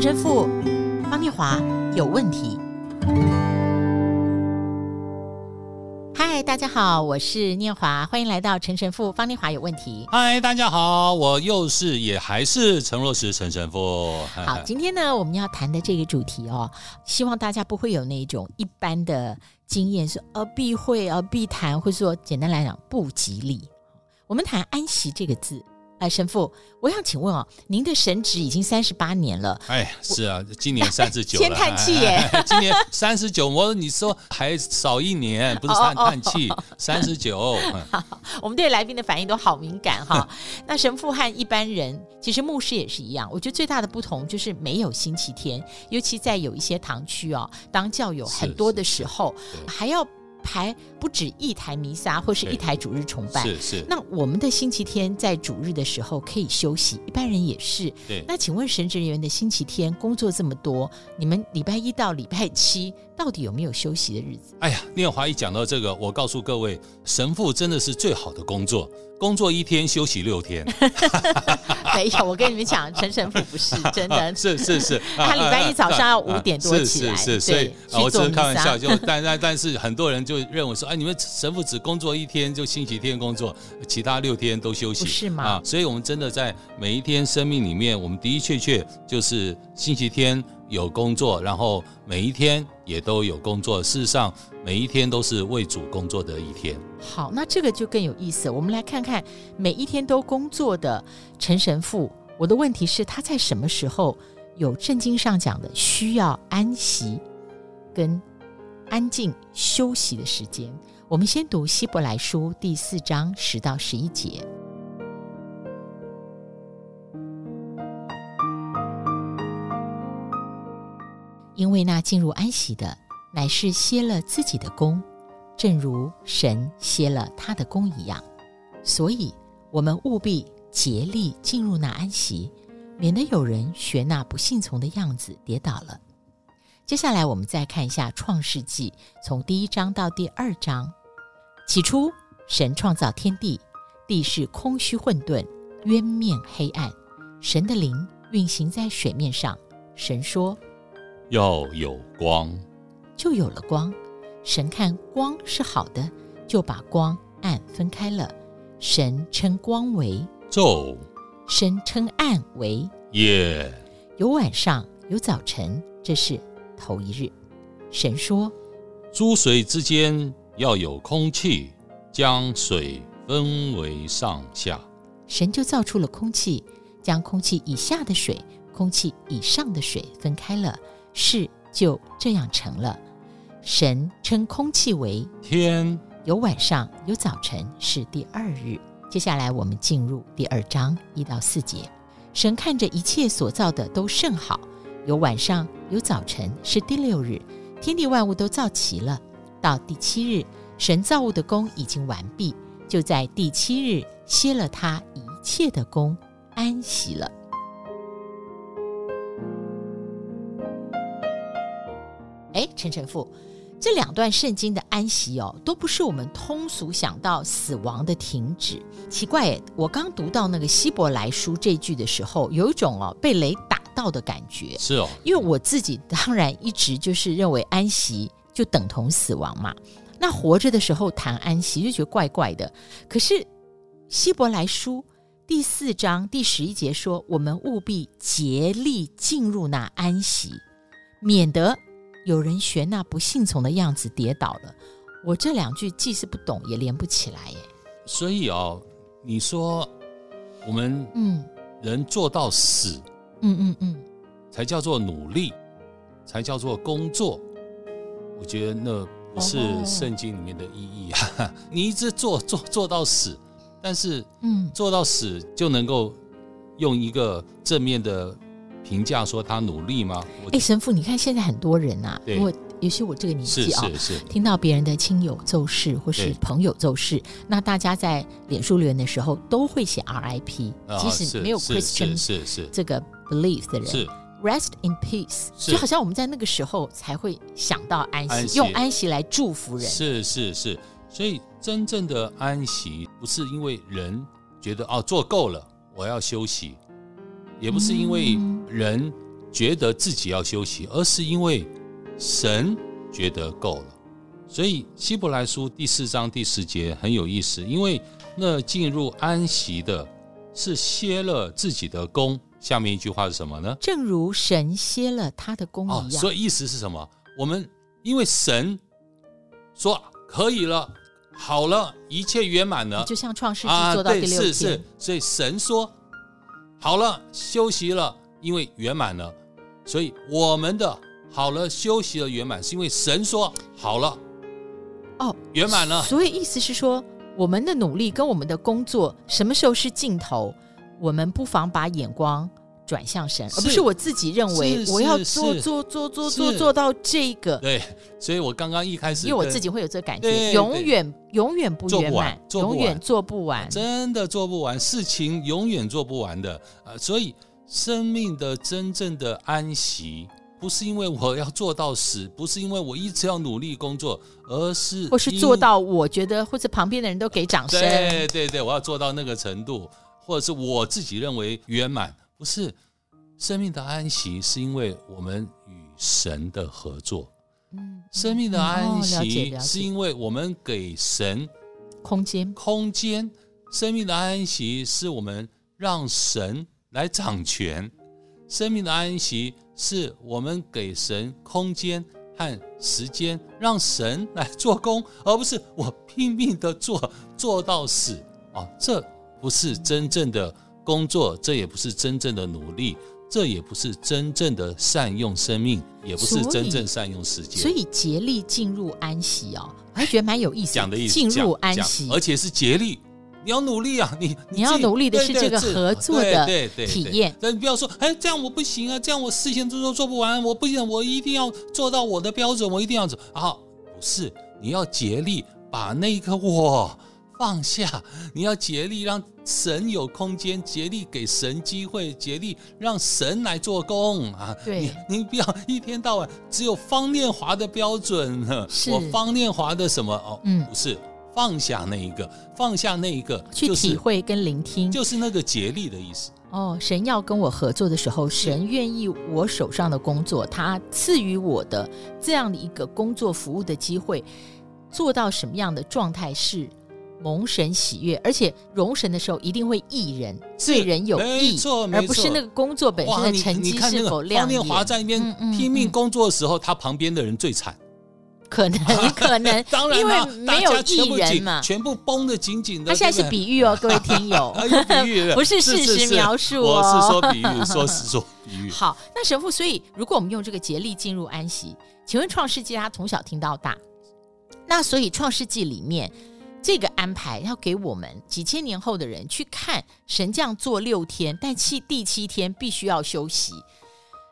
陈神父方念华有问题。嗨，大家好，我是念华，欢迎来到陈神父方念华有问题。嗨，大家好，我又是也还是陈若石陈神父。好，今天呢，我们要谈的这个主题哦，希望大家不会有那种一般的经验，是呃避讳呃避谈，或者说简单来讲不吉利。我们谈安息这个字。哎，神父，我想请问哦，您的神职已经三十八年了。哎，是啊，今年三十九。先 叹气耶，今年三十九，我你说还少一年，不是叹叹气，三十九。我们对来宾的反应都好敏感哈。那神父和一般人，其实牧师也是一样。我觉得最大的不同就是没有星期天，尤其在有一些堂区哦，当教友很多的时候，还要。排不止一台弥撒或是一台主日崇拜，是是。那我们的星期天在主日的时候可以休息，一般人也是。对。那请问神职人员的星期天工作这么多，你们礼拜一到礼拜七到底有没有休息的日子？哎呀，念华一讲到这个，我告诉各位，神父真的是最好的工作。工作一天，休息六天。没有，我跟你们讲，陈神父不是 真的。是是是，他礼拜一早上要五点多起来。是是是，所以我只是开玩笑，就但但 但是很多人就认为说，哎，你们神父只工作一天，就星期天工作，其他六天都休息，是吗？啊，所以我们真的在每一天生命里面，我们的的确确就是星期天。有工作，然后每一天也都有工作。事实上，每一天都是为主工作的一天。好，那这个就更有意思。我们来看看每一天都工作的陈神父。我的问题是，他在什么时候有圣经上讲的需要安息跟安静休息的时间？我们先读希伯来书第四章十到十一节。因为那进入安息的，乃是歇了自己的工，正如神歇了他的工一样。所以，我们务必竭力进入那安息，免得有人学那不信从的样子跌倒了。接下来，我们再看一下《创世纪》，从第一章到第二章。起初，神创造天地，地是空虚混沌，渊面黑暗，神的灵运行在水面上。神说。要有光，就有了光。神看光是好的，就把光暗分开了。神称光为昼，神称暗为夜。有晚上，有早晨，这是头一日。神说：诸水之间要有空气，将水分为上下。神就造出了空气，将空气以下的水、空气以上的水分开了。事就这样成了。神称空气为天，有晚上，有早晨，是第二日。接下来我们进入第二章一到四节。神看着一切所造的都甚好，有晚上，有早晨，是第六日。天地万物都造齐了。到第七日，神造物的功已经完毕，就在第七日歇了他一切的功，安息了。哎，陈神父，这两段圣经的安息哦，都不是我们通俗想到死亡的停止。奇怪诶，我刚读到那个希伯来书这句的时候，有一种哦被雷打到的感觉。是哦，因为我自己当然一直就是认为安息就等同死亡嘛。那活着的时候谈安息就觉得怪怪的。可是希伯来书第四章第十一节说，我们务必竭力进入那安息，免得。有人学那不信从的样子跌倒了，我这两句既是不懂也连不起来耶。所以哦，你说我们嗯人做到死，嗯嗯嗯，才叫做努力，才叫做工作。我觉得那不是圣经里面的意义啊！哦、你一直做做做到死，但是嗯，做到死就能够用一个正面的。评价说他努力吗？哎，神父，你看现在很多人啊，因为尤其我这个年纪啊，听到别人的亲友骤逝或是朋友骤逝，那大家在脸书留言的时候都会写 RIP，即使没有 Christian 是是这个 belief 的人是。Rest in peace，就好像我们在那个时候才会想到安息，安息。用安息来祝福人。是是是，所以真正的安息不是因为人觉得哦做够了，我要休息。也不是因为人觉得自己要休息，而是因为神觉得够了。所以希伯来书第四章第十节很有意思，因为那进入安息的是歇了自己的功。下面一句话是什么呢？正如神歇了他的功一样。哦，所以意思是什么？我们因为神说可以了，好了，一切圆满了，就像创世纪做到第六天，啊，是是，所以神说好了，休息了，因为圆满了。所以我们的好了，休息了，圆满，是因为神说好了。哦，圆满了。所以意思是说，我们的努力跟我们的工作什么时候是尽头？我们不妨把眼光转向神，而不是我自己认为我要做做做做做做到这个。对，所以我刚刚一开始，因为我自己会有这个感觉，永远永远不圆满，永远做不完，真的做不完，事情永远做不完的。呃，所以生命的真正的安息，不是因为我要做到死，不是因为我一直要努力工作，而是或是做到我觉得或者旁边的人都给掌声。对对对，我要做到那个程度。或者是我自己认为圆满，不是生命的安息，是因为我们与神的合作。嗯，生命的安息是因为我们给神空间，空间。生命的安息是我们让神来掌权。生命的安息是我们给神空间和时间，让神来做工，而不是我拼命的做，做到死啊！这。不是真正的工作，这也不是真正的努力，这也不是真正的善用生命，也不是真正善用时间。所以竭力进入安息哦，我还觉得蛮有意思。讲的意思，进入安息，而且是竭力，你要努力啊！你你要努力的是这个合作的体验。但你不要说，哎，这样我不行啊，这样我事情都都做不完，我不行，我一定要做到我的标准，我一定要走啊！不是，你要竭力把那个我。放下，你要竭力让神有空间，竭力给神机会，竭力让神来做工啊！对，你你不要一天到晚只有方念华的标准，是我方念华的什么哦？嗯，不是，放下那一个，放下那一个，去体会跟聆听，就是那个竭力的意思。哦，神要跟我合作的时候，神愿意我手上的工作，他赐予我的这样的一个工作服务的机会，做到什么样的状态是？蒙神喜悦，而且荣神的时候一定会益人，对人有益，而不是那个工作本身的成绩是否亮眼。方念华在那边拼命工作的时候，他旁边的人最惨，可能 可能，当然因为没有益人嘛，全部绷得紧紧的。他现在是比喻哦，各位听友，比喻 不是事实描述哦，我是说比喻，说是说比喻。好，那神父，所以如果我们用这个竭力进入安息，请问创世纪他从小听到大，那所以创世纪里面。这个安排要给我们几千年后的人去看，神这样做六天，但七第七天必须要休息。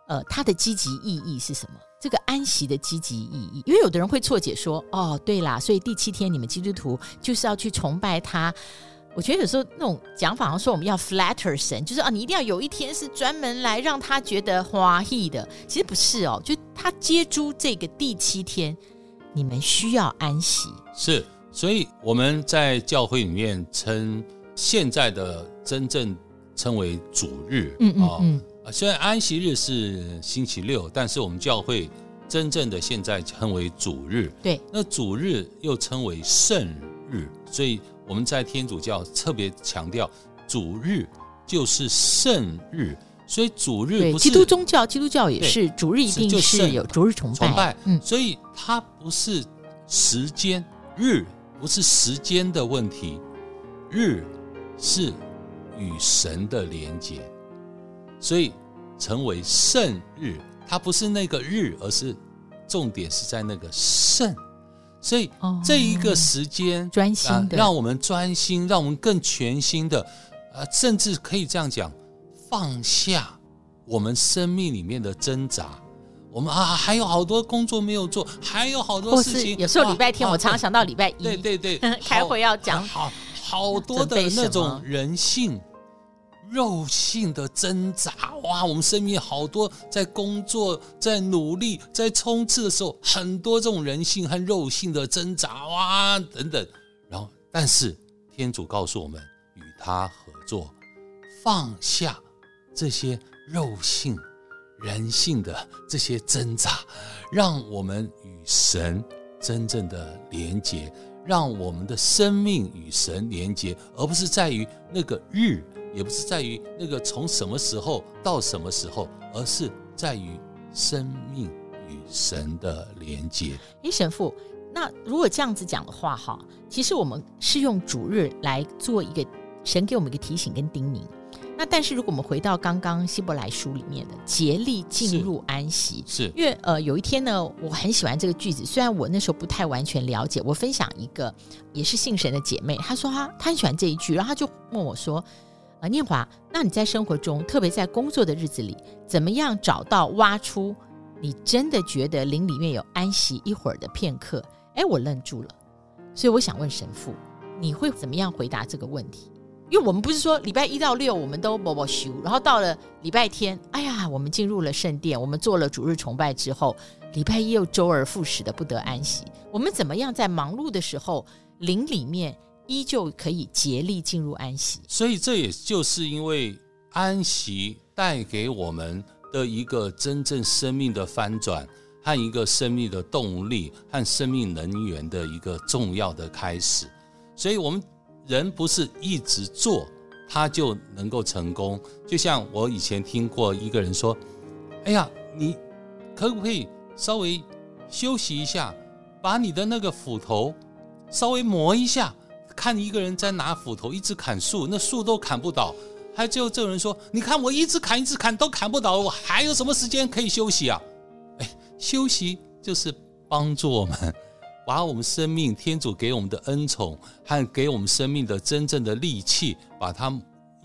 呃，它的积极意义是什么？这个安息的积极意义，因为有的人会错解说，哦，对啦，所以第七天你们基督徒就是要去崇拜他。我觉得有时候那种讲法，好像说我们要 flatter 神，就是啊，你一定要有一天是专门来让他觉得欢喜的。其实不是哦，就他接住这个第七天，你们需要安息。是。所以我们在教会里面称现在的真正称为主日，嗯嗯啊，虽然安息日是星期六，但是我们教会真正的现在称为主日。对，那主日又称为圣日，所以我们在天主教特别强调主日就是圣日。所以主日不是基督宗教，基督教也是主日一定是有主日崇拜，崇拜。嗯，所以它不是时间日。不是时间的问题，日是与神的连接，所以成为圣日。它不是那个日，而是重点是在那个圣。所以这一个时间专心的，让我们专心，让我们更全心的，呃，甚至可以这样讲，放下我们生命里面的挣扎。我们啊，还有好多工作没有做，还有好多事情。有时候礼拜天，我常常想到礼拜一，对对对，开会要讲好好多的那种人性、肉性的挣扎。哇，我们身边好多在工作、在努力、在冲刺的时候，很多这种人性和肉性的挣扎哇等等。然后，但是天主告诉我们，与他合作，放下这些肉性。人性的这些挣扎，让我们与神真正的连接，让我们的生命与神连接，而不是在于那个日，也不是在于那个从什么时候到什么时候，而是在于生命与神的连接。诶，神父，那如果这样子讲的话，哈，其实我们是用主日来做一个神给我们一个提醒跟叮咛。那但是如果我们回到刚刚希伯来书里面的竭力进入安息，是，是因为呃有一天呢，我很喜欢这个句子，虽然我那时候不太完全了解。我分享一个也是信神的姐妹，她说她她很喜欢这一句，然后她就问我说：“呃，念华，那你在生活中，特别在工作的日子里，怎么样找到挖出你真的觉得灵里面有安息一会儿的片刻？”哎，我愣住了，所以我想问神父，你会怎么样回答这个问题？因为我们不是说礼拜一到六我们都默默修，然后到了礼拜天，哎呀，我们进入了圣殿，我们做了主日崇拜之后，礼拜一又周而复始的不得安息。我们怎么样在忙碌的时候，灵里面依旧可以竭力进入安息？所以这也就是因为安息带给我们的一个真正生命的翻转和一个生命的动力和生命能源的一个重要的开始，所以我们。人不是一直做，他就能够成功。就像我以前听过一个人说：“哎呀，你可不可以稍微休息一下，把你的那个斧头稍微磨一下？看一个人在拿斧头一直砍树，那树都砍不倒。还就这个人说：你看我一直砍，一直砍都砍不倒，我还有什么时间可以休息啊？哎，休息就是帮助我们。”把我们生命天主给我们的恩宠和给我们生命的真正的利器，把它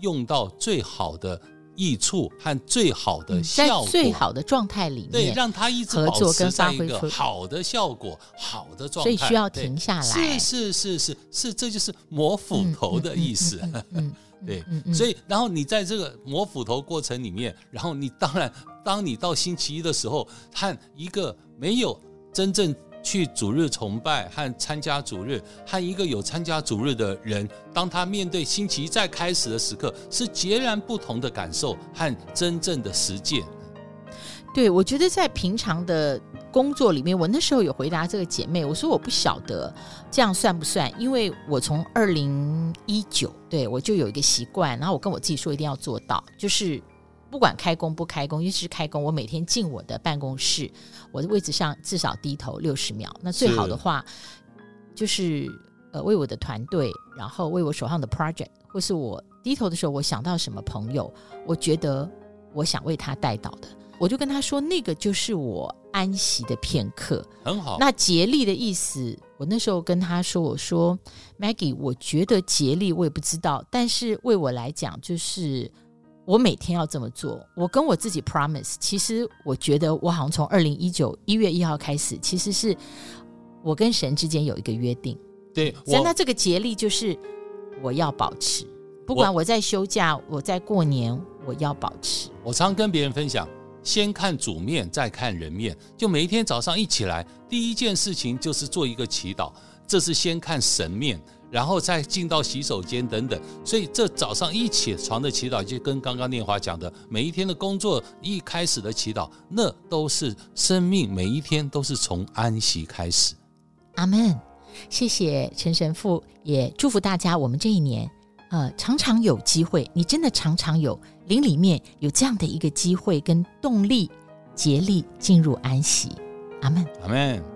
用到最好的益处和最好的效果，在最好的状态里面，对，让它一直保持在一个好的效果、好的状态。所以需要停下来。是是是是是，这就是磨斧头的意思。对，所以然后你在这个磨斧头过程里面，然后你当然，当你到星期一的时候，和一个没有真正。去主日崇拜和参加主日，和一个有参加主日的人，当他面对星期一再开始的时刻，是截然不同的感受和真正的实践。对，我觉得在平常的工作里面，我那时候有回答这个姐妹，我说我不晓得这样算不算，因为我从二零一九，对，我就有一个习惯，然后我跟我自己说一定要做到，就是。不管开工不开工，尤其是开工，我每天进我的办公室，我的位置上至少低头六十秒。那最好的话，就是呃为我的团队，然后为我手上的 project，或是我低头的时候，我想到什么朋友，我觉得我想为他带到的，我就跟他说，那个就是我安息的片刻。很好。那竭力的意思，我那时候跟他说，我说 Maggie，我觉得竭力我也不知道，但是为我来讲就是。我每天要这么做，我跟我自己 promise。其实我觉得我好像从二零一九一月一号开始，其实是我跟神之间有一个约定。对，所以那这个竭力就是我要保持，不管我在休假，我，我在过年，我要保持。我常跟别人分享，先看主面，再看人面。就每一天早上一起来，第一件事情就是做一个祈祷，这是先看神面。然后再进到洗手间等等，所以这早上一起床的祈祷，就跟刚刚念华讲的，每一天的工作一开始的祈祷，那都是生命，每一天都是从安息开始。阿门。谢谢陈神父，也祝福大家，我们这一年，呃，常常有机会，你真的常常有灵里面有这样的一个机会跟动力，竭力进入安息。阿门。阿门。